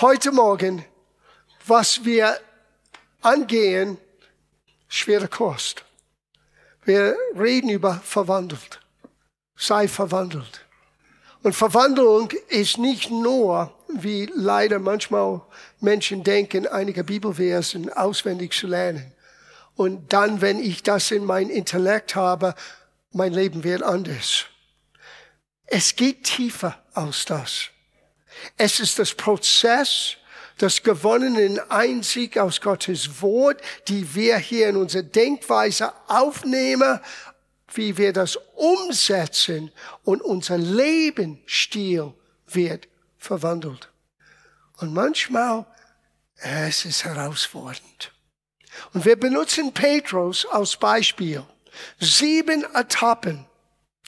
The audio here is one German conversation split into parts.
heute Morgen, was wir angehen, schwere Kost. Wir reden über verwandelt. Sei verwandelt. Und Verwandlung ist nicht nur, wie leider manchmal Menschen denken, einige Bibelversen auswendig zu lernen. Und dann, wenn ich das in mein Intellekt habe, mein Leben wird anders. Es geht tiefer als das. Es ist das Prozess das gewonnenen Einzig aus Gottes Wort, die wir hier in unsere Denkweise aufnehmen, wie wir das umsetzen und unser Lebensstil wird verwandelt. Und manchmal, es ist herausfordernd. Und wir benutzen Petrus als Beispiel. Sieben Etappen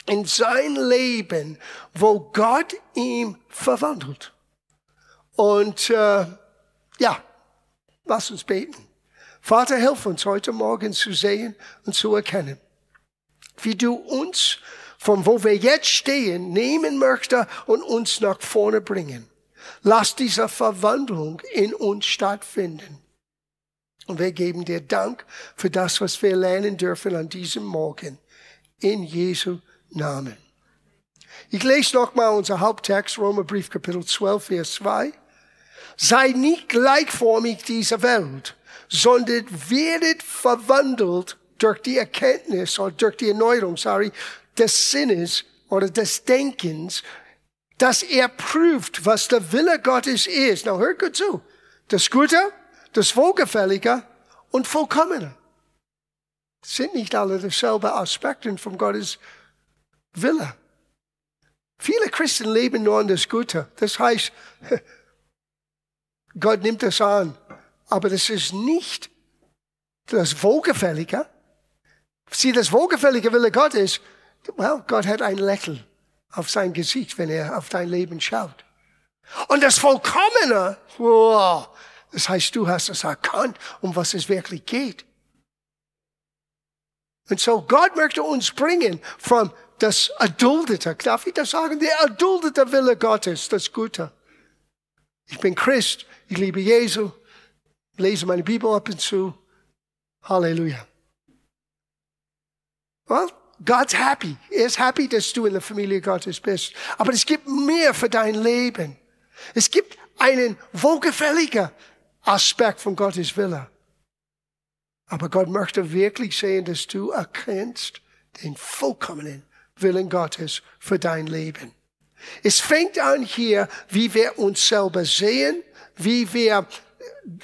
in sein Leben, wo Gott ihm verwandelt. Und äh, ja, lass uns beten. Vater, hilf uns heute Morgen zu sehen und zu erkennen, wie du uns von wo wir jetzt stehen nehmen möchtest und uns nach vorne bringen. Lass diese Verwandlung in uns stattfinden. Und wir geben dir Dank für das, was wir lernen dürfen an diesem Morgen. In Jesu Namen. Ich lese nochmal unser Haupttext, Römerbrief Kapitel 12, Vers 2. Sei nicht gleichformig dieser Welt, sondern werdet verwandelt durch die Erkenntnis oder durch die Erneuerung, sorry, des Sinnes oder des Denkens, dass er prüft, was der Wille Gottes ist. Na, hört gut zu. Das Gute, das Wohlgefällige und Vollkommene. sind nicht alle dieselben Aspekte von Gottes Wille. Viele Christen leben nur an das Gute. Das heißt, Gott nimmt das an. Aber das ist nicht das Wohlgefällige. Sieh, das wohlgefällige Wille Gottes, well, Gott hat ein Lächeln auf sein Gesicht, wenn er auf dein Leben schaut. Und das Vollkommene, wow, das heißt, du hast es erkannt, um was es wirklich geht. Und so Gott möchte uns bringen von das erduldete, darf ich das sagen, der erduldete Wille Gottes, das Gute. Ich bin Christ, ich liebe Jesu, lese meine Bibel ab und zu. Halleluja. Well, God's happy. Er ist happy, dass du in der Familie Gottes bist. Aber es gibt mehr für dein Leben. Es gibt einen wohlgefälligen Aspekt von Gottes Wille. Aber Gott möchte wirklich sehen, dass du erkennst den vollkommenen Willen Gottes für dein Leben. Es fängt an hier, wie wir uns selber sehen, wie wir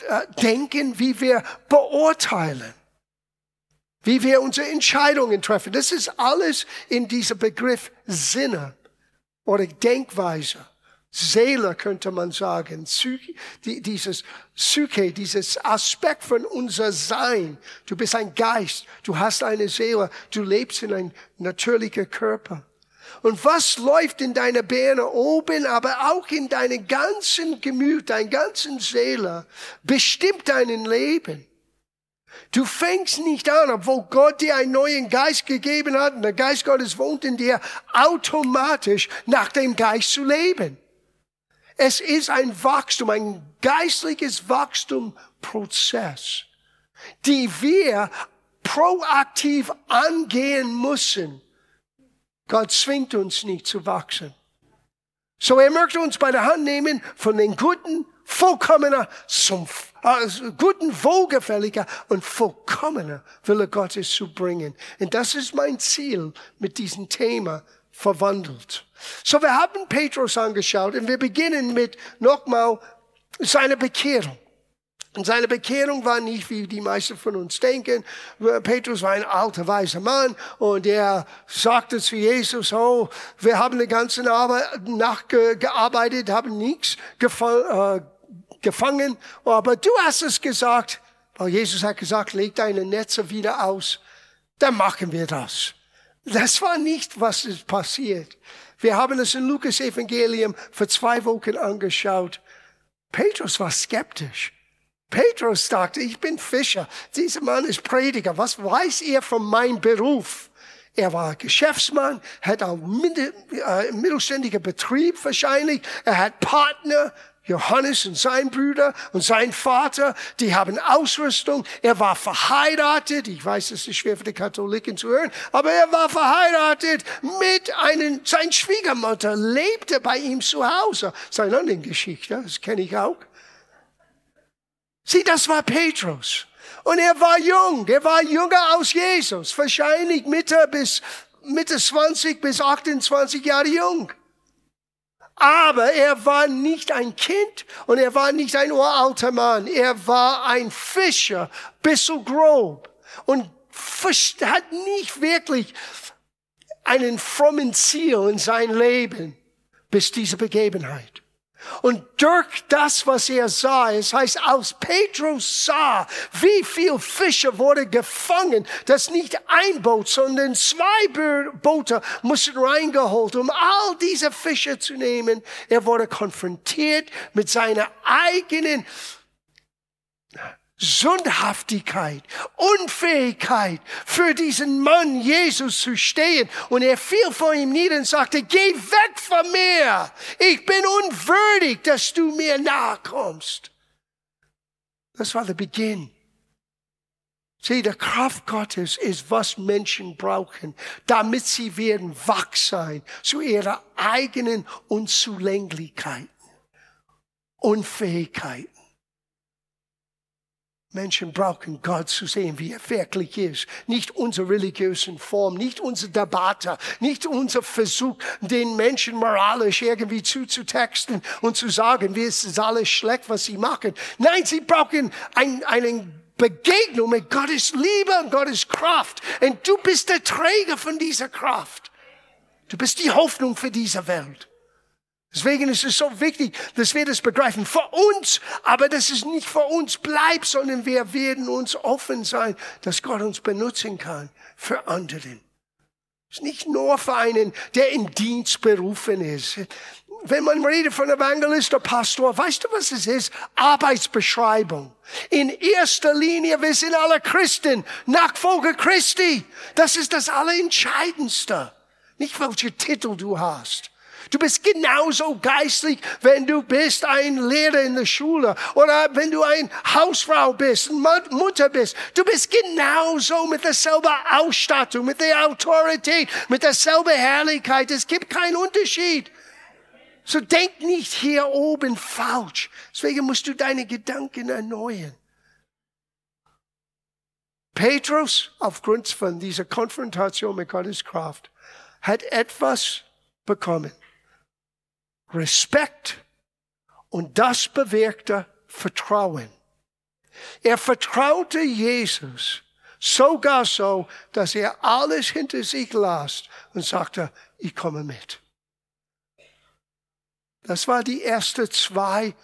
äh, denken, wie wir beurteilen, wie wir unsere Entscheidungen treffen. Das ist alles in diesem Begriff Sinne oder Denkweise. Seele könnte man sagen, dieses Psyche, dieses Aspekt von unser Sein. Du bist ein Geist, du hast eine Seele, du lebst in einem natürlichen Körper. Und was läuft in deiner Birne oben, aber auch in deinem ganzen Gemüt, deiner ganzen Seele, bestimmt dein Leben. Du fängst nicht an, obwohl Gott dir einen neuen Geist gegeben hat und der Geist Gottes wohnt in dir, automatisch nach dem Geist zu leben. Es ist ein Wachstum, ein geistliches Wachstumprozess, die wir proaktiv angehen müssen Gott zwingt uns nicht zu wachsen. So er möchte uns bei der Hand nehmen von den guten, vollkommener zum äh, guten, wohlgefälliger und vollkommener Wille Gottes zu bringen. Und das ist mein Ziel mit diesem Thema verwandelt. So wir haben Petrus angeschaut und wir beginnen mit nochmal seiner Bekehrung. Und seine Bekehrung war nicht, wie die meisten von uns denken. Petrus war ein alter, weiser Mann und er sagte zu Jesus, oh, wir haben die ganze Nacht gearbeitet, haben nichts äh, gefangen, aber du hast es gesagt. Weil Jesus hat gesagt, leg deine Netze wieder aus, dann machen wir das. Das war nicht, was ist passiert. Wir haben es in Lukas Evangelium vor zwei Wochen angeschaut. Petrus war skeptisch. Petrus dachte, ich bin Fischer. Dieser Mann ist Prediger. Was weiß er von meinem Beruf? Er war Geschäftsmann, hat einen äh, mittelständigen Betrieb wahrscheinlich. Er hat Partner. Johannes und sein Bruder und sein Vater, die haben Ausrüstung. Er war verheiratet. Ich weiß, es ist schwer für die Katholiken zu hören, aber er war verheiratet mit einem, sein Schwiegermutter lebte bei ihm zu Hause. Seine andere Geschichte, das kenne ich auch. Sieh, das war Petrus. Und er war jung. Er war jünger aus Jesus. Wahrscheinlich Mitte bis, Mitte 20 bis 28 Jahre jung. Aber er war nicht ein Kind und er war nicht ein uralter Mann. Er war ein Fischer, bisschen grob und hat nicht wirklich einen frommen Ziel in sein Leben bis diese Begebenheit. Und durch das, was er sah, es heißt, als Petrus sah, wie viel Fische wurde gefangen, dass nicht ein Boot, sondern zwei Boote mussten reingeholt, um all diese Fische zu nehmen. Er wurde konfrontiert mit seiner eigenen Sündhaftigkeit, Unfähigkeit für diesen Mann Jesus zu stehen. Und er fiel vor ihm nieder und sagte, geh weg von mir. Ich bin unwürdig, dass du mir nahe kommst. Das war der Beginn. Sieh, der Kraft Gottes ist, was Menschen brauchen, damit sie werden wach sein zu ihrer eigenen Unzulänglichkeiten, Unfähigkeiten. Menschen brauchen Gott zu sehen, wie er wirklich ist. Nicht unsere religiösen Form, nicht unsere Debatte, nicht unser Versuch, den Menschen moralisch irgendwie zuzutexten und zu sagen, wie es ist alles schlecht, was sie machen. Nein, sie brauchen ein, einen Begegnung mit Gottes Liebe und Gottes Kraft. Und du bist der Träger von dieser Kraft. Du bist die Hoffnung für diese Welt. Deswegen ist es so wichtig, dass wir das begreifen. Für uns, aber dass es nicht für uns bleibt, sondern wir werden uns offen sein, dass Gott uns benutzen kann für anderen. Es ist nicht nur für einen, der in Dienst berufen ist. Wenn man redet von Evangelist oder Pastor, weißt du, was es ist? Arbeitsbeschreibung. In erster Linie, wir sind alle Christen, Nachfolger Christi. Das ist das Allerentscheidendste. Nicht welche Titel du hast. Du bist genauso geistlich, wenn du bist ein Lehrer in der Schule oder wenn du ein Hausfrau bist, Mutter bist. Du bist genauso mit derselben Ausstattung, mit der Autorität, mit derselben Herrlichkeit. Es gibt keinen Unterschied. So denk nicht hier oben falsch. Deswegen musst du deine Gedanken erneuern. Petrus, aufgrund von dieser Konfrontation mit Gottes Kraft, hat etwas bekommen. Respekt und das bewirkte Vertrauen. Er vertraute Jesus sogar so, dass er alles hinter sich las und sagte, ich komme mit. Das war die erste zwei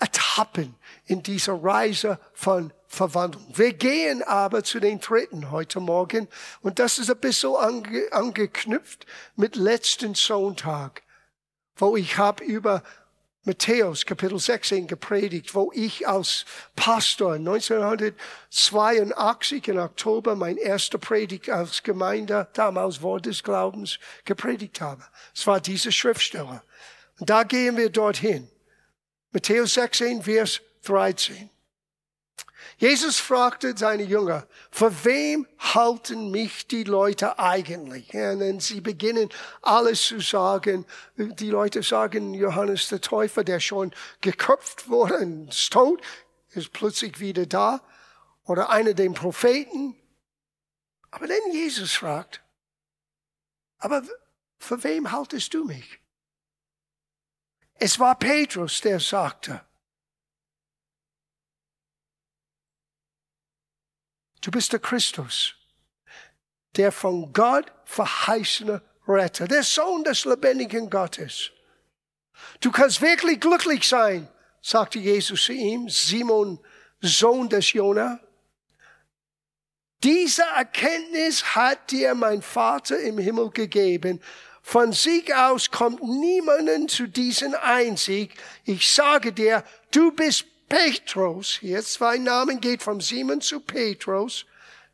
Etappen in dieser Reise von Verwandlung. Wir gehen aber zu den dritten heute Morgen und das ist ein bisschen ange, angeknüpft mit letzten Sonntag wo ich habe über Matthäus Kapitel 16 gepredigt, wo ich als Pastor 1982 im Oktober mein erster Predigt als Gemeinde, damals Wort des Glaubens, gepredigt habe. Es war diese Schriftsteller. Und da gehen wir dorthin. Matthäus 16, Vers 13. Jesus fragte seine Jünger, für wem halten mich die Leute eigentlich? Und sie beginnen alles zu sagen. Die Leute sagen, Johannes der Täufer, der schon geköpft wurde und ist tot, ist plötzlich wieder da. Oder einer der Propheten. Aber dann Jesus fragt, aber für wem haltest du mich? Es war Petrus, der sagte, Du bist der Christus, der von Gott verheißene Retter, der Sohn des lebendigen Gottes. Du kannst wirklich glücklich sein, sagte Jesus zu ihm, Simon, Sohn des Jona. Diese Erkenntnis hat dir mein Vater im Himmel gegeben. Von sich aus kommt niemanden zu diesem Einzig. Ich sage dir, du bist Petrus, hier zwei Namen geht vom Simon zu Petrus,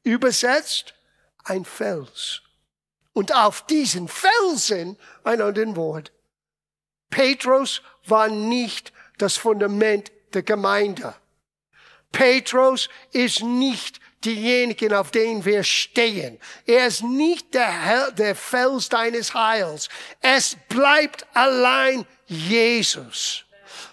übersetzt ein Fels. Und auf diesen Felsen ein anderes Wort. Petrus war nicht das Fundament der Gemeinde. Petrus ist nicht diejenigen, auf denen wir stehen. Er ist nicht der, Hel der Fels deines Heils. Es bleibt allein Jesus.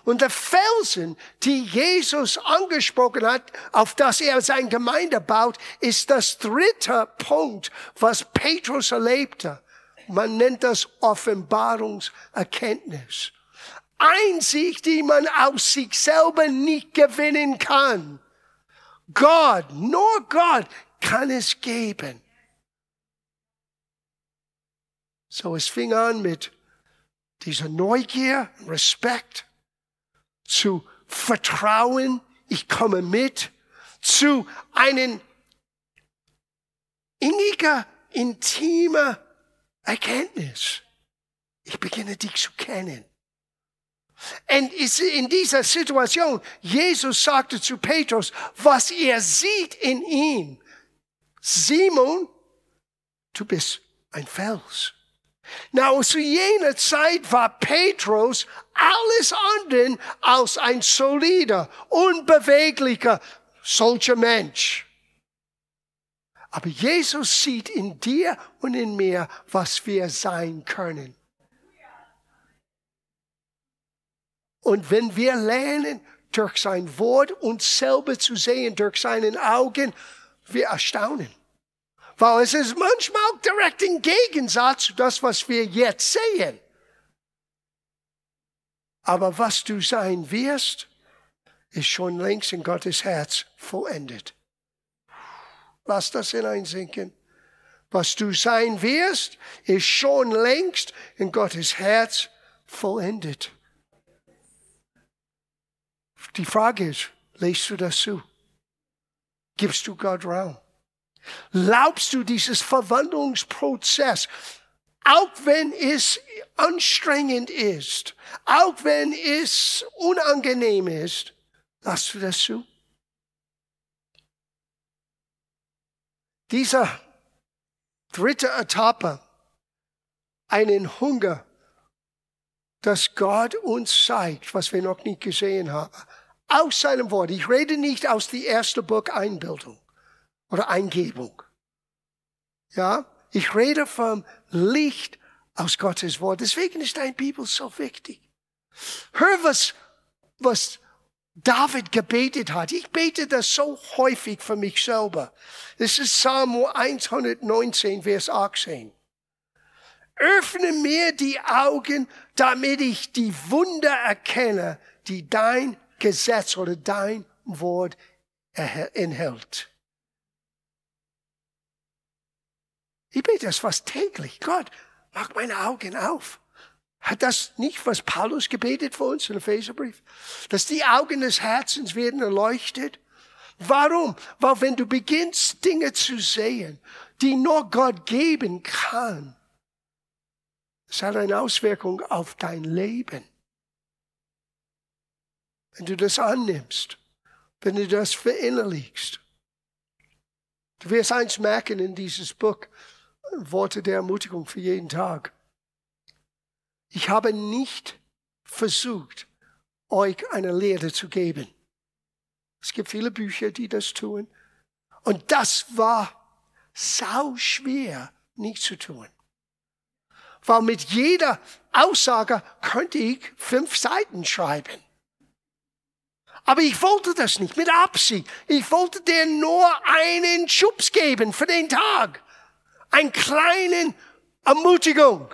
Und der Felsen, die Jesus angesprochen hat, auf das er seine Gemeinde baut, ist das dritte Punkt, was Petrus erlebte. Man nennt das Offenbarungserkenntnis. Einsicht, die man aus sich selber nicht gewinnen kann. Gott, nur Gott kann es geben. So, es fing an mit dieser Neugier, Respekt, zu Vertrauen, ich komme mit, zu einem inniger, intimer Erkenntnis. Ich beginne dich zu kennen. Und in dieser Situation, Jesus sagte zu Petrus, was er sieht in ihm, Simon, du bist ein Fels. Na, zu jener Zeit war Petrus alles andere als ein solider, unbeweglicher, solcher Mensch. Aber Jesus sieht in dir und in mir, was wir sein können. Und wenn wir lernen, durch sein Wort uns selber zu sehen, durch seinen Augen, wir erstaunen. Weil es ist manchmal direkt im Gegensatz zu das, was wir jetzt sehen. Aber was du sein wirst, ist schon längst in Gottes Herz vollendet. Lass das hineinsinken. Was du sein wirst, ist schon längst in Gottes Herz vollendet. Die Frage ist, lässt du das zu? Gibst du Gott Raum? Glaubst du dieses Verwandlungsprozess, auch wenn es anstrengend ist, auch wenn es unangenehm ist, lass du das zu? Diese dritte Etappe, einen Hunger, dass Gott uns zeigt, was wir noch nicht gesehen haben, aus seinem Wort. Ich rede nicht aus dem ersten Buch Einbildung oder Eingebung. Ja, ich rede vom Licht aus Gottes Wort. Deswegen ist dein Bibel so wichtig. Hör, was, was David gebetet hat. Ich bete das so häufig für mich selber. Das ist Psalm 119, Vers 18. Öffne mir die Augen, damit ich die Wunder erkenne, die dein Gesetz oder dein Wort enthält. Ich bete das fast täglich. Gott, mach meine Augen auf. Hat das nicht, was Paulus gebetet für uns im Epheserbrief? Dass die Augen des Herzens werden erleuchtet. Warum? Weil wenn du beginnst, Dinge zu sehen, die nur Gott geben kann, es hat eine Auswirkung auf dein Leben. Wenn du das annimmst, wenn du das verinnerlichst. Du wirst eins merken in dieses Buch, Worte der Ermutigung für jeden Tag. Ich habe nicht versucht, euch eine Lehre zu geben. Es gibt viele Bücher, die das tun. Und das war sau schwer nicht zu tun. Weil mit jeder Aussage könnte ich fünf Seiten schreiben. Aber ich wollte das nicht mit Absicht. Ich wollte dir nur einen Schubs geben für den Tag. Einen kleinen Ermutigung.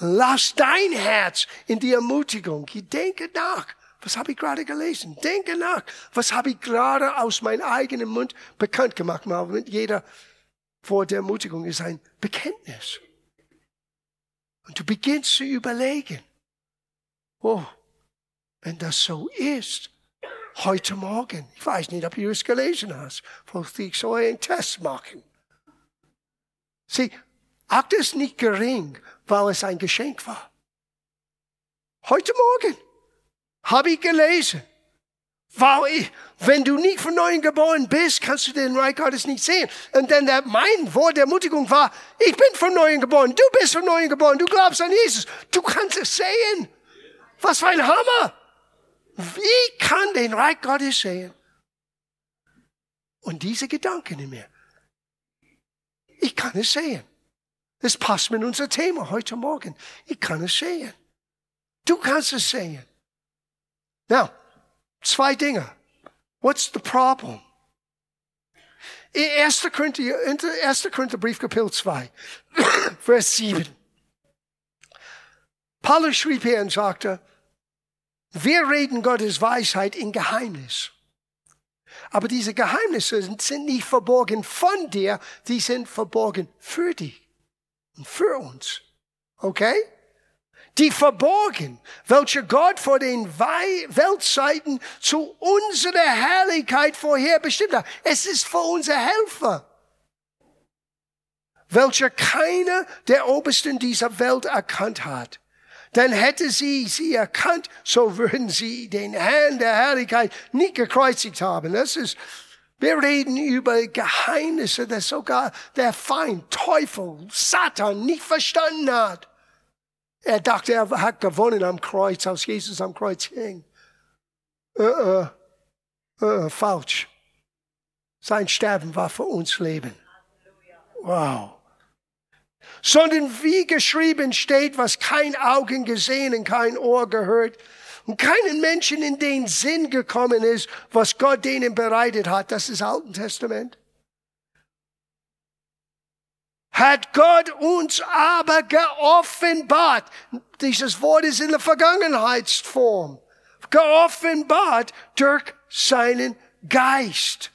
Lass dein Herz in die Ermutigung. Denke nach. Was habe ich gerade gelesen? Denke nach. Was habe ich gerade aus meinem eigenen Mund bekannt gemacht? Mal mit jeder Wort der Ermutigung ist ein Bekenntnis. Und du beginnst zu überlegen. Oh, wenn das so ist, heute Morgen, ich weiß nicht, ob du es gelesen hast, wollte ich so einen Test machen. Sieh, acht es nicht gering, weil es ein Geschenk war. Heute Morgen habe ich gelesen, weil ich, wenn du nicht von neuem geboren bist, kannst du den Reich Gottes nicht sehen. Und dann der, mein Wort der Ermutigung war, ich bin von neuem geboren, du bist von neuem geboren, du glaubst an Jesus, du kannst es sehen. Was für ein Hammer! Wie kann den Reich Gottes sehen? Und diese Gedanken in mir. Ich kann es sehen. Es passt mit unser Thema heute Morgen. Ich kann es sehen. Du kannst es sehen. Now, zwei Dinge. What's the problem? 1. Korinther, 1. Korintherbrief, Kapitel 2, Vers 7. Paulus schrieb hier und sagte, wir reden Gottes Weisheit in Geheimnis. Aber diese Geheimnisse sind nicht verborgen von dir, die sind verborgen für dich und für uns. Okay? Die verborgen, welche Gott vor den Weltzeiten zu unserer Herrlichkeit vorherbestimmt hat. Es ist für unser Helfer, welcher keiner der Obersten dieser Welt erkannt hat. Denn hätte sie sie erkannt, so würden sie den Herrn der Herrlichkeit nicht gekreuzigt haben. Das ist, wir reden über Geheimnisse, dass sogar der Feind, Teufel, Satan nicht verstanden hat. Er dachte, er hat gewonnen am Kreuz, als Jesus am Kreuz hing. Uh, uh, uh, falsch. Sein Sterben war für uns Leben. Wow. Sondern wie geschrieben steht, was kein Augen gesehen und kein Ohr gehört und keinen Menschen in den Sinn gekommen ist, was Gott denen bereitet hat. Das ist Alten Testament hat Gott uns aber geoffenbart. Dieses Wort ist in der Vergangenheitsform. Geoffenbart durch seinen Geist.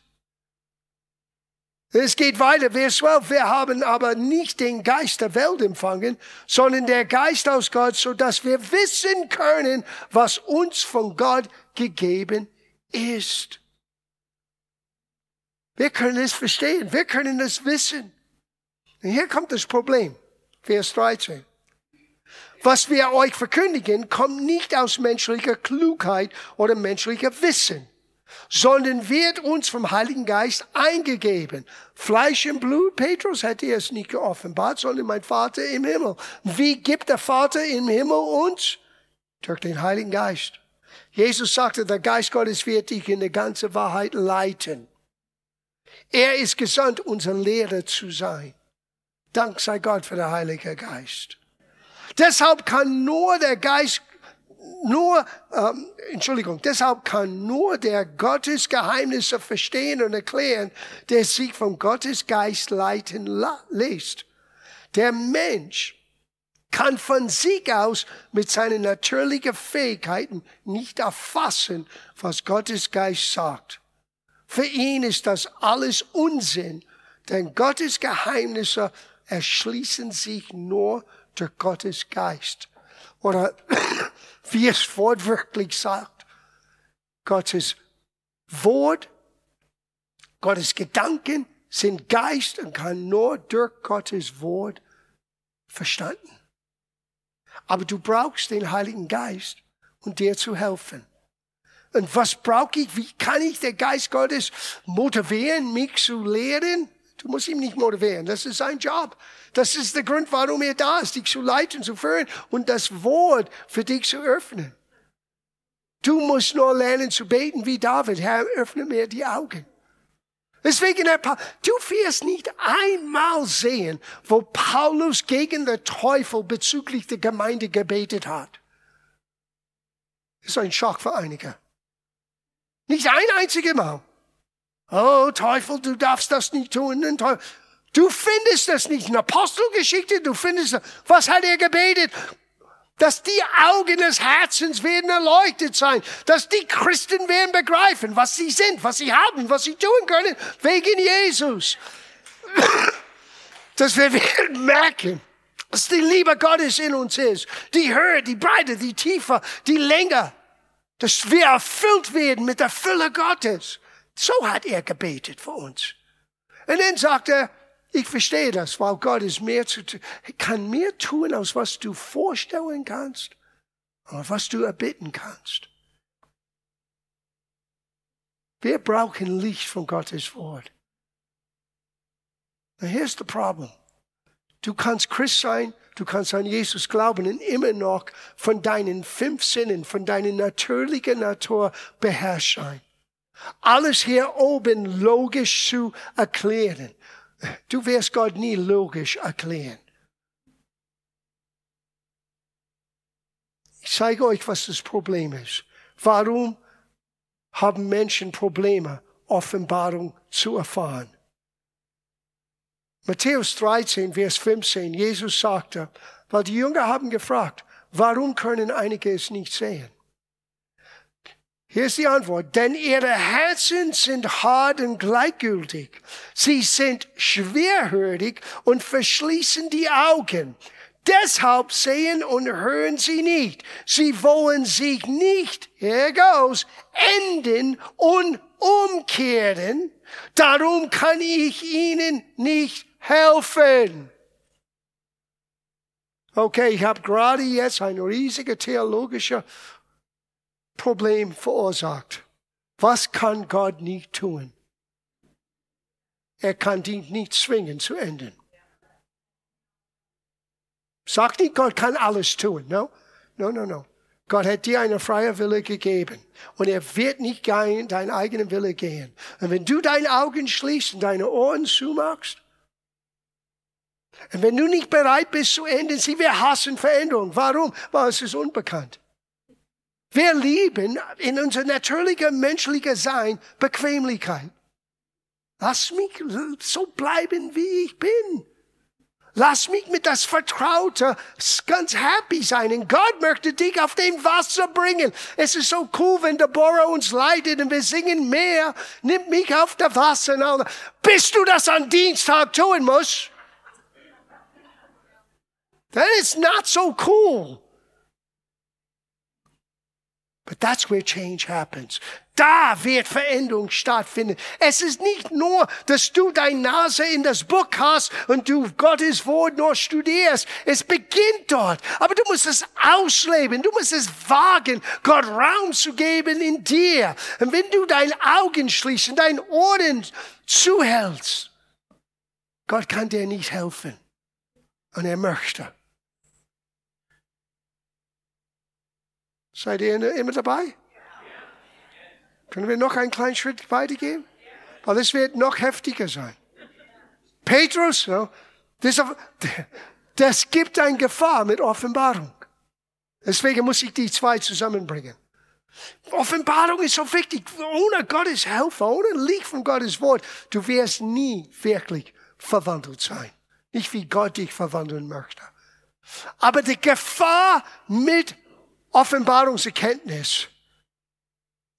Es geht weiter, Vers 12. Wir haben aber nicht den Geist der Welt empfangen, sondern der Geist aus Gott, so dass wir wissen können, was uns von Gott gegeben ist. Wir können es verstehen. Wir können es wissen. Und hier kommt das Problem. Vers 13. Was wir euch verkündigen, kommt nicht aus menschlicher Klugheit oder menschlicher Wissen, sondern wird uns vom Heiligen Geist eingegeben. Fleisch und Blut, Petrus hätte es nicht geoffenbart, sondern mein Vater im Himmel. Wie gibt der Vater im Himmel uns? Durch den Heiligen Geist. Jesus sagte, der Geist Gottes wird dich in die ganze Wahrheit leiten. Er ist gesandt, unser Lehrer zu sein. Dank sei Gott für den Heiligen Geist. Deshalb kann nur der Geist, nur, ähm, Entschuldigung, deshalb kann nur der Gottes Geheimnisse verstehen und erklären, der sich vom Gottes Geist leiten lässt. Der Mensch kann von sich aus mit seinen natürlichen Fähigkeiten nicht erfassen, was Gottes Geist sagt. Für ihn ist das alles Unsinn, denn Gottes Geheimnisse erschließen sich nur durch Gottes Geist. Oder wie es wortwörtlich sagt, Gottes Wort, Gottes Gedanken sind Geist und kann nur durch Gottes Wort verstanden. Aber du brauchst den Heiligen Geist, um dir zu helfen. Und was brauche ich? Wie kann ich den Geist Gottes motivieren, mich zu lehren? Du musst ihn nicht motivieren. Das ist sein Job. Das ist der Grund, warum er da ist, dich zu leiten, zu führen und das Wort für dich zu öffnen. Du musst nur lernen zu beten wie David. Herr, öffne mir die Augen. Deswegen, du wirst nicht einmal sehen, wo Paulus gegen den Teufel bezüglich der Gemeinde gebetet hat. Das ist ein Schock für einige. Nicht ein einziges Mal. Oh Teufel, du darfst das nicht tun. Du findest das nicht in Apostelgeschichte, du findest das. Was hat er gebetet? Dass die Augen des Herzens werden erleuchtet sein, dass die Christen werden begreifen, was sie sind, was sie haben, was sie tun können, wegen Jesus. Dass wir werden merken, dass die Liebe Gottes in uns ist, die Höhe, die Breite, die Tiefe, die Länge, dass wir erfüllt werden mit der Fülle Gottes. So hat er gebetet für uns. Und dann sagt er, ich verstehe das, weil Gott ist mehr zu tun, kann mehr tun, als was du vorstellen kannst, oder was du erbitten kannst. Wir brauchen Licht von Gottes Wort. Und hier ist das Problem. Du kannst Christ sein, du kannst an Jesus glauben und immer noch von deinen fünf Sinnen, von deiner natürlichen Natur beherrscht sein. Alles hier oben logisch zu erklären. Du wirst Gott nie logisch erklären. Ich zeige euch, was das Problem ist. Warum haben Menschen Probleme, Offenbarung zu erfahren? Matthäus 13, Vers 15, Jesus sagte, weil die Jünger haben gefragt, warum können einige es nicht sehen? Hier ist die Antwort. Denn ihre Herzen sind hart und gleichgültig. Sie sind schwerhörig und verschließen die Augen. Deshalb sehen und hören sie nicht. Sie wollen sich nicht, here goes, enden und umkehren. Darum kann ich ihnen nicht helfen. Okay, ich habe gerade jetzt ein riesiges theologisches Problem verursacht. Was kann Gott nicht tun? Er kann dich nicht zwingen zu enden. Sag nicht, Gott kann alles tun. No, no, no, no. Gott hat dir eine freie Wille gegeben. Und er wird nicht deinen eigenen Wille gehen. Und wenn du deine Augen schließt und deine Ohren zumachst, und wenn du nicht bereit bist zu enden, sie wir hassen Veränderung. Warum? Weil es ist unbekannt. Wir lieben in unser natürlicher menschlicher Sein Bequemlichkeit. Lass mich so bleiben, wie ich bin. Lass mich mit das Vertraute ganz happy sein. Und Gott möchte dich auf dem Wasser bringen. Es ist so cool, wenn der Bohrer uns leitet und wir singen mehr. Nimm mich auf der Wasser. Bis du das an Dienstag tun musst. That is not so cool. But that's where change happens. Da wird Veränderung stattfinden. Es ist nicht nur, dass du deine Nase in das Buch hast und du Gottes Wort nur studierst. Es beginnt dort. Aber du musst es ausleben. Du musst es wagen, Gott Raum zu geben in dir. Und wenn du deine Augen schließt und deine Ohren zuhältst, Gott kann dir nicht helfen. Und er möchte. Seid ihr immer dabei? Können wir noch einen kleinen Schritt weitergehen? Weil es wird noch heftiger sein. Petrus, no, das, das gibt eine Gefahr mit Offenbarung. Deswegen muss ich die zwei zusammenbringen. Offenbarung ist so wichtig. Ohne Gottes Hilfe, ohne Licht von Gottes Wort, du wirst nie wirklich verwandelt sein. Nicht wie Gott dich verwandeln möchte. Aber die Gefahr mit Offenbarungserkenntnis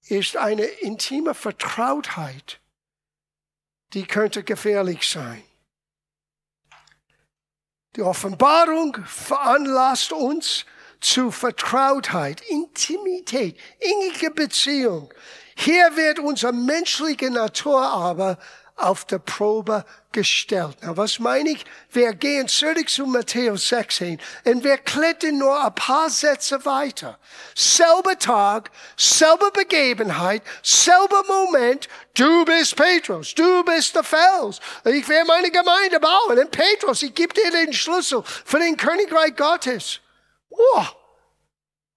ist eine intime Vertrautheit, die könnte gefährlich sein. Die Offenbarung veranlasst uns zu Vertrautheit, Intimität, innige Beziehung. Hier wird unsere menschliche Natur aber auf der Probe gestellt. Na, was meine ich? Wir gehen zurück zu Matthäus 16 und wir klettern nur ein paar Sätze weiter. Selber Tag, selbe Begebenheit, selber Moment. Du bist Petrus, du bist der Fels. Ich werde meine Gemeinde bauen. Und Petrus, ich gebe dir den Schlüssel für den Königreich Gottes. Oh,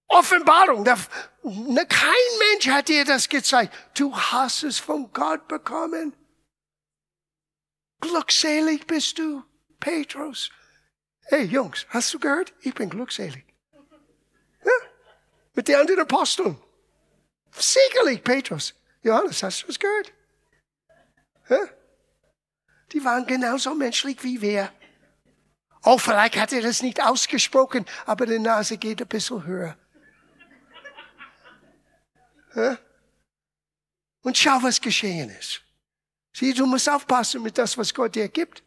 Offenbarung. Kein Mensch hat dir das gezeigt. Du hast es von Gott bekommen. Glückselig bist du, Petrus. Hey Jungs, hast du gehört? Ich bin glückselig. Ja? Mit den anderen Aposteln. Sicherlich, Petrus. Johannes, hast du es gehört? Ja? Die waren genauso menschlich wie wir. Oh, vielleicht hat er das nicht ausgesprochen, aber die Nase geht ein bisschen höher. Ja? Und schau, was geschehen ist. Sieh, du musst aufpassen mit das, was Gott dir gibt.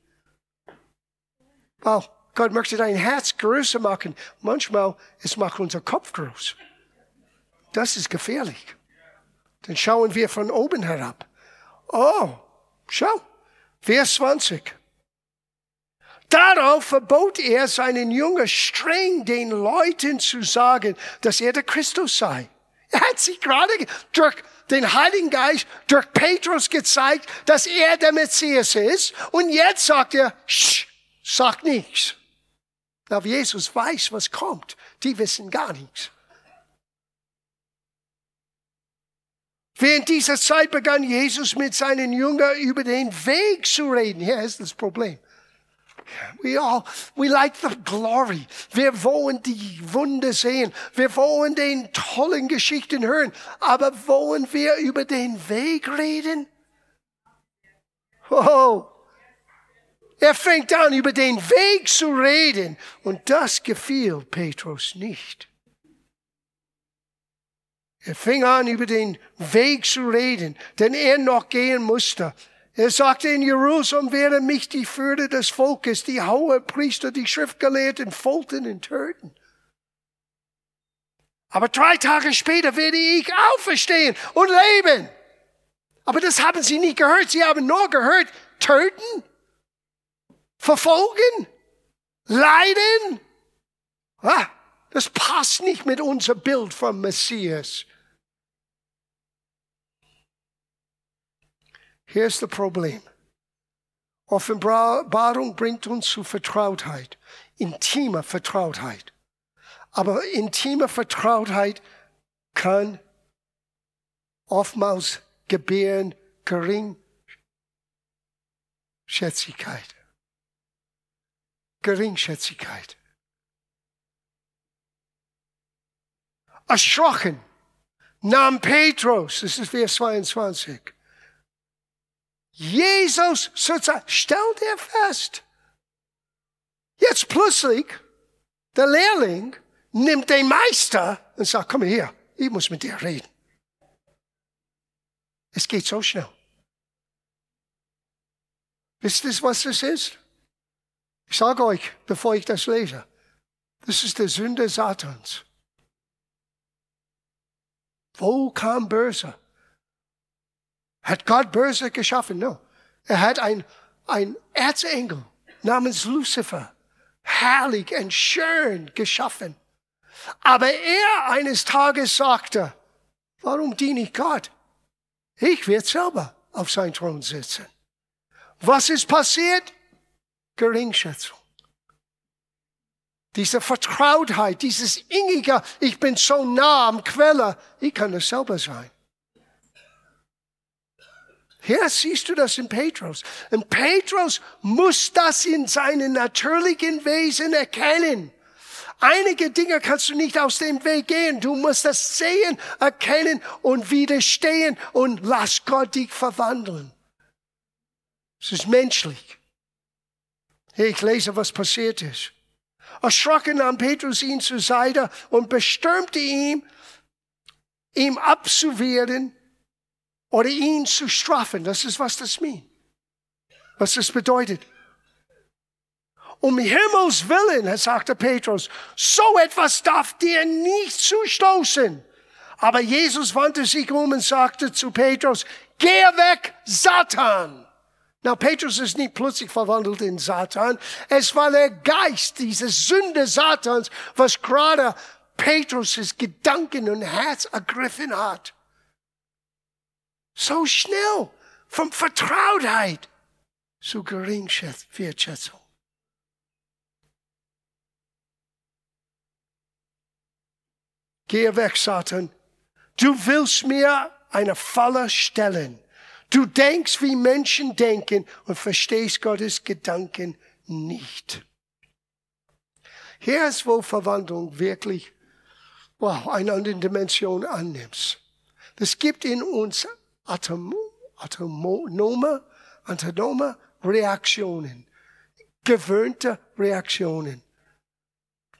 Weil Gott möchte dein Herz größer machen. Manchmal, es macht unser Kopf groß. Das ist gefährlich. Dann schauen wir von oben herab. Oh, schau. Vers 20. Darauf verbot er seinen Jünger streng den Leuten zu sagen, dass er der Christus sei. Er hat sich gerade durch den Heiligen Geist, durch Petrus gezeigt, dass er der Messias ist. Und jetzt sagt er, Sch, Sag nichts. Aber Jesus weiß, was kommt. Die wissen gar nichts. Während dieser Zeit begann Jesus mit seinen Jüngern über den Weg zu reden. Hier ist das Problem. We all, we like the glory. Wir wollen die Wunder sehen. Wir wollen den tollen Geschichten hören. Aber wollen wir über den Weg reden? Oh. Er fängt an, über den Weg zu reden. Und das gefiel Petrus nicht. Er fing an, über den Weg zu reden, den er noch gehen musste. Er sagte, in Jerusalem wäre mich die Würde des Volkes, die hohe Priester, die Schriftgelehrten foltern und töten. Aber drei Tage später werde ich auferstehen und leben. Aber das haben sie nicht gehört. Sie haben nur gehört, töten, verfolgen, leiden. Ah, das passt nicht mit unserem Bild vom Messias. Hier ist das Problem. Offenbarung bringt uns zu Vertrautheit, intime Vertrautheit. Aber intime Vertrautheit kann oftmals gebären Geringschätzigkeit. Geringschätzigkeit. Erschrocken nahm Petrus, das ist Vers 22, Jesus sozusagen stellt er fest. Jetzt plötzlich, der Lehrling nimmt den Meister und sagt, komm her, ich muss mit dir reden. Es geht so schnell. Wisst ihr, was das ist? Ich sage euch, bevor ich das lese, das ist der Sünde Satans. Wo kam Böse? Hat Gott böse geschaffen? No. Er hat ein, ein Erzengel namens Lucifer herrlich und schön geschaffen. Aber er eines Tages sagte, warum diene ich Gott? Ich werde selber auf seinem Thron sitzen. Was ist passiert? Geringschätzung. Diese Vertrautheit, dieses innige, ich bin so nah am Quelle, ich kann es selber sein. Hier siehst du das in Petrus. Und Petrus muss das in seinem natürlichen Wesen erkennen. Einige Dinge kannst du nicht aus dem Weg gehen. Du musst das sehen, erkennen und widerstehen und lass Gott dich verwandeln. Es ist menschlich. Ich lese, was passiert ist. Erschrocken nahm Petrus ihn zur Seite und bestürmte ihn, ihm abzuwehren oder ihn zu strafen. Das ist, was das meint. Was das bedeutet. Um Himmels Willen, sagte Petrus, so etwas darf dir nicht zustoßen. Aber Jesus wandte sich um und sagte zu Petrus, geh weg, Satan. Na, Petrus ist nicht plötzlich verwandelt in Satan. Es war der Geist, diese Sünde Satans, was gerade Petrus' Gedanken und Herz ergriffen hat. So schnell von Vertrautheit zu Geringwertschätzung. Gehe weg, Satan. Du willst mir eine Falle stellen. Du denkst, wie Menschen denken und verstehst Gottes Gedanken nicht. Hier ist, wo Verwandlung wirklich wow, eine andere Dimension annimmt. Das gibt in uns autonome, autonome Reaktionen, gewöhnte Reaktionen,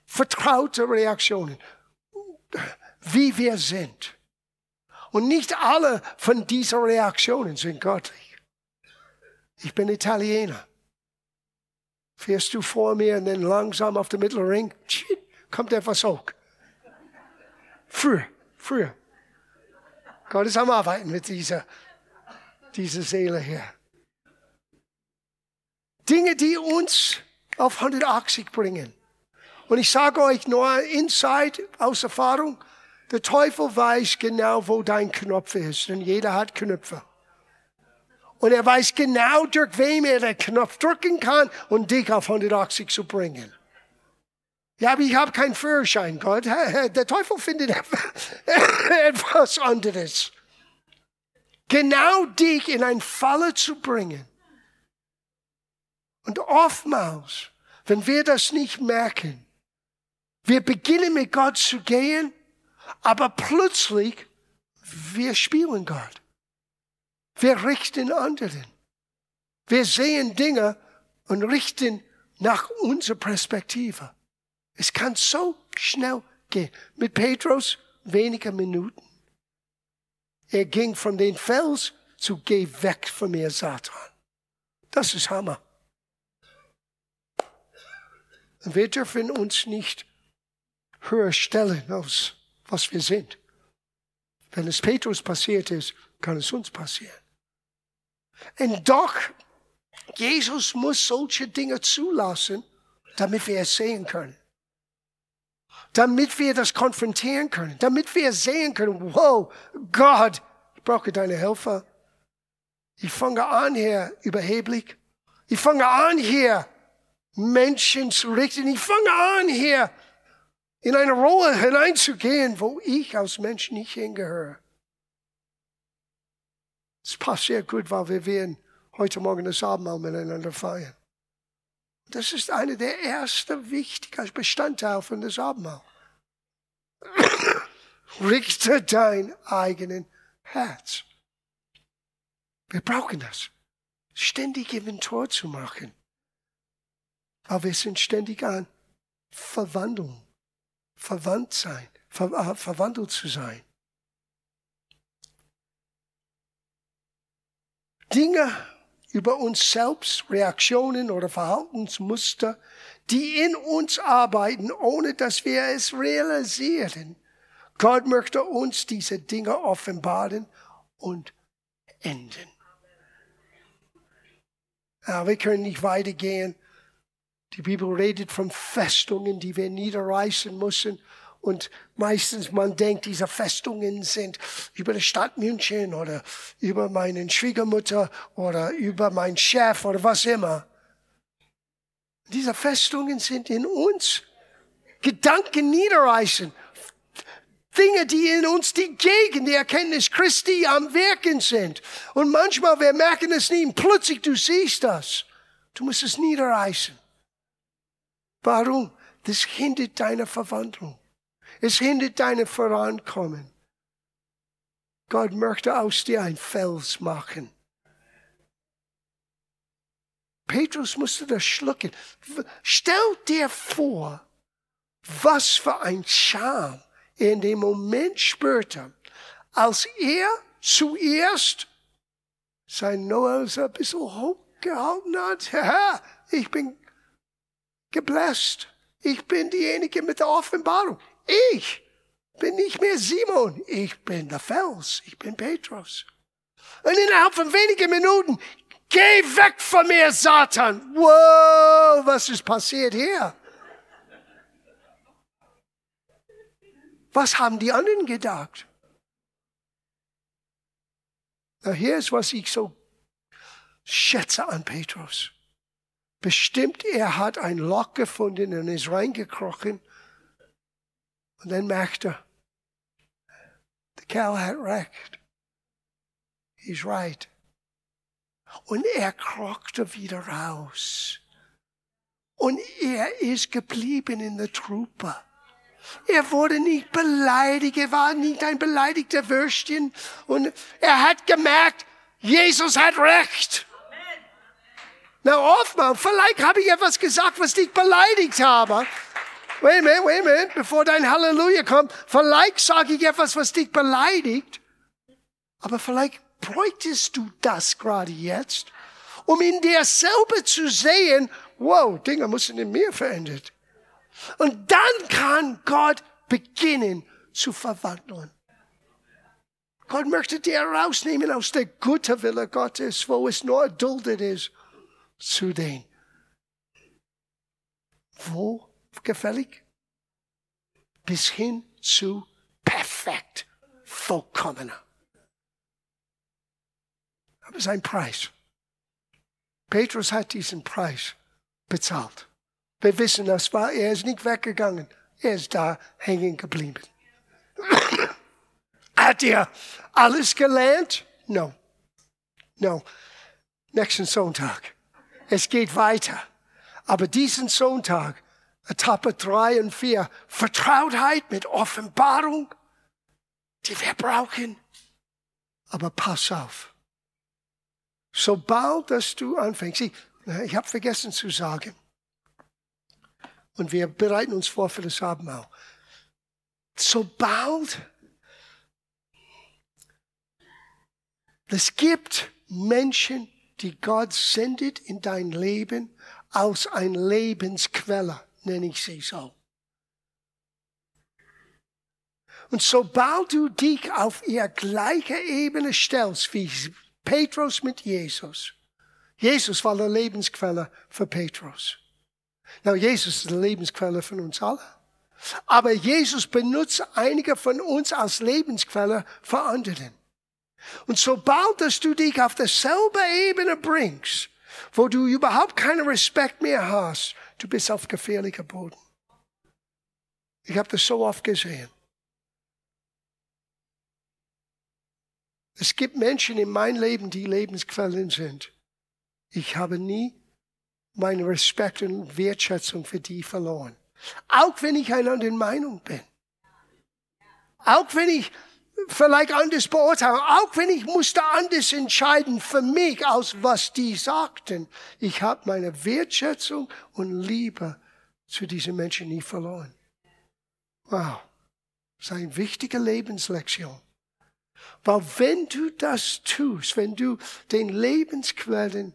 vertraute Reaktionen, wie wir sind. Und nicht alle von diesen Reaktionen sind göttlich. Ich bin Italiener. Fährst du vor mir und dann langsam auf den Mittelring, kommt etwas hoch. Früher, früher. Gott ist am Arbeiten mit dieser, dieser Seele hier. Dinge, die uns auf 180 bringen. Und ich sage euch nur Insight aus Erfahrung, der Teufel weiß genau, wo dein Knopf ist, denn jeder hat Knöpfe. Und er weiß genau, durch wem er den Knopf drücken kann und dich auf 180 zu bringen. Ja, aber ich habe keinen Führerschein, Gott. Der Teufel findet etwas anderes. Genau dich in ein Falle zu bringen. Und oftmals, wenn wir das nicht merken, wir beginnen mit Gott zu gehen, aber plötzlich wir spielen Gott. Wir richten anderen. Wir sehen Dinge und richten nach unserer Perspektive. Es kann so schnell gehen. Mit Petrus weniger Minuten. Er ging von den Fels zu geh weg von mir, Satan. Das ist Hammer. Wir dürfen uns nicht höher stellen, als was wir sind. Wenn es Petrus passiert ist, kann es uns passieren. Und doch, Jesus muss solche Dinge zulassen, damit wir es sehen können. Damit wir das konfrontieren können. Damit wir sehen können, wow, Gott, ich brauche deine Helfer. Ich fange an hier überheblich. Ich fange an hier Menschen zu richten. Ich fange an hier in eine Rolle hineinzugehen, wo ich als Mensch nicht hingehöre. Es passt sehr gut, weil wir werden heute Morgen das Abendmahl miteinander feiern. Das ist einer der ersten wichtigen Bestandteile von das Abendmahl. Richte dein eigenen Herz. Wir brauchen das. Ständig Inventur zu machen. Aber wir sind ständig an Verwandlung, verwandt sein, ver, äh, verwandelt zu sein. Dinge über uns selbst, Reaktionen oder Verhaltensmuster, die in uns arbeiten, ohne dass wir es realisieren. Gott möchte uns diese Dinge offenbaren und enden. Ja, wir können nicht weitergehen. Die Bibel redet von Festungen, die wir niederreißen müssen. Und meistens man denkt, diese Festungen sind über die Stadt München oder über meine Schwiegermutter oder über meinen Chef oder was immer. Diese Festungen sind in uns. Gedanken niederreißen. Dinge, die in uns die gegen die Erkenntnis Christi am Wirken sind. Und manchmal, wir merken es nie, plötzlich du siehst das. Du musst es niederreißen. Warum? Das hindert deine Verwandlung. Es hindert deine Vorankommen. Gott möchte aus dir ein Fels machen. Petrus musste das schlucken. Stell dir vor, was für ein Scham er in dem Moment spürte, als er zuerst sein Nose ein bisschen hochgehalten hat. Ich bin gebläst. Ich bin diejenige mit der Offenbarung. Ich bin nicht mehr Simon, ich bin der Fels, ich bin Petrus. Und innerhalb von wenigen Minuten, geh weg von mir, Satan. Wow, was ist passiert hier? Was haben die anderen gedacht? Na, hier ist, was ich so schätze an Petrus. Bestimmt, er hat ein Loch gefunden und ist reingekrochen und dann merkte er, der Kerl hat recht. He's right. Und er krochte wieder raus. Und er ist geblieben in der Truppe. Er wurde nicht beleidigt, er war nicht ein beleidigter Würstchen. Und er hat gemerkt, Jesus hat recht. Na, oftmals, vielleicht habe ich etwas gesagt, was dich beleidigt habe. Wait a minute, wait a minute, bevor dein Halleluja kommt. Vielleicht sage ich etwas, was dich beleidigt. Aber vielleicht bräuchtest du das gerade jetzt, um in dir selber zu sehen, wow, Dinge müssen in mir verändert. Und dann kann Gott beginnen zu verwandeln. Gott möchte dir rausnehmen aus der guten Wille Gottes, wo es nur erduldet ist, zu den wo gefällig, bis hin zu perfekt, vollkommener. Aber es ist ein Preis. Petrus hat diesen Preis bezahlt. Wir wissen, das war, er ist nicht weggegangen. Er ist da hängen geblieben. Hat er alles gelernt? No. No. Nächsten Sonntag. Es geht weiter. Aber diesen Sonntag, Etappe drei und vier, Vertrautheit mit Offenbarung, die wir brauchen. Aber pass auf. Sobald dass du anfängst, ich, habe vergessen zu sagen, und wir bereiten uns vor für das Abendmahl. Sobald es gibt Menschen, die Gott sendet in dein Leben aus ein Lebensquelle, nenne ich sie so. Und sobald du dich auf ihr gleiche Ebene stellst wie Petrus mit Jesus, Jesus war der Lebensquelle für Petrus. Na, Jesus ist die Lebensquelle von uns alle. Aber Jesus benutzt einige von uns als Lebensquelle für andere. Und sobald dass du dich auf derselbe Ebene bringst, wo du überhaupt keinen Respekt mehr hast, du bist auf gefährlicher Boden. Ich habe das so oft gesehen. Es gibt Menschen in meinem Leben, die Lebensquellen sind. Ich habe nie meinen Respekt und Wertschätzung für die verloren. Auch wenn ich einer anderen Meinung bin. Auch wenn ich vielleicht anders beurteile, auch wenn ich musste anders entscheiden für mich, aus was die sagten. Ich habe meine Wertschätzung und Liebe zu diesen Menschen nie verloren. Wow, das ist eine wichtige Lebenslektion. Weil wenn du das tust, wenn du den Lebensquellen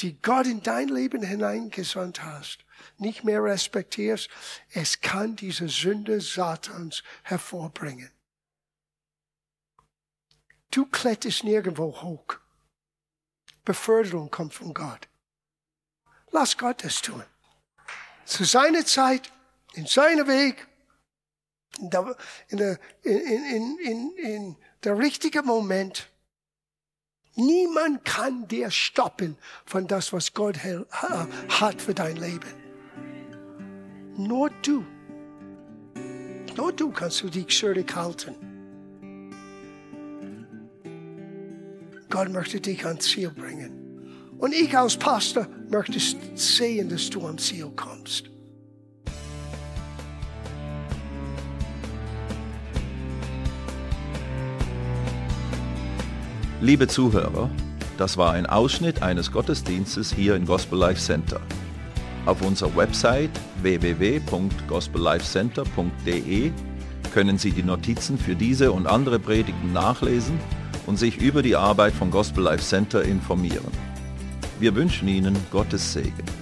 die Gott in dein Leben hineingesandt hast, nicht mehr respektierst, es kann diese Sünde Satans hervorbringen. Du kletterst nirgendwo hoch. Beförderung kommt von Gott. Lass Gott das tun. Zu seiner Zeit, in seinem Weg, in der, in der, in, in, in, der richtige Moment, Niemand kann dir stoppen von das, was Gott hat für dein Leben. Nur du. Nur du kannst du dich schuldig halten. Gott möchte dich ans Ziel bringen. Und ich als Pastor möchte sehen, dass du am Ziel kommst. Liebe Zuhörer, das war ein Ausschnitt eines Gottesdienstes hier im Gospel Life Center. Auf unserer Website www.gospellifecenter.de können Sie die Notizen für diese und andere Predigten nachlesen und sich über die Arbeit von Gospel Life Center informieren. Wir wünschen Ihnen Gottes Segen.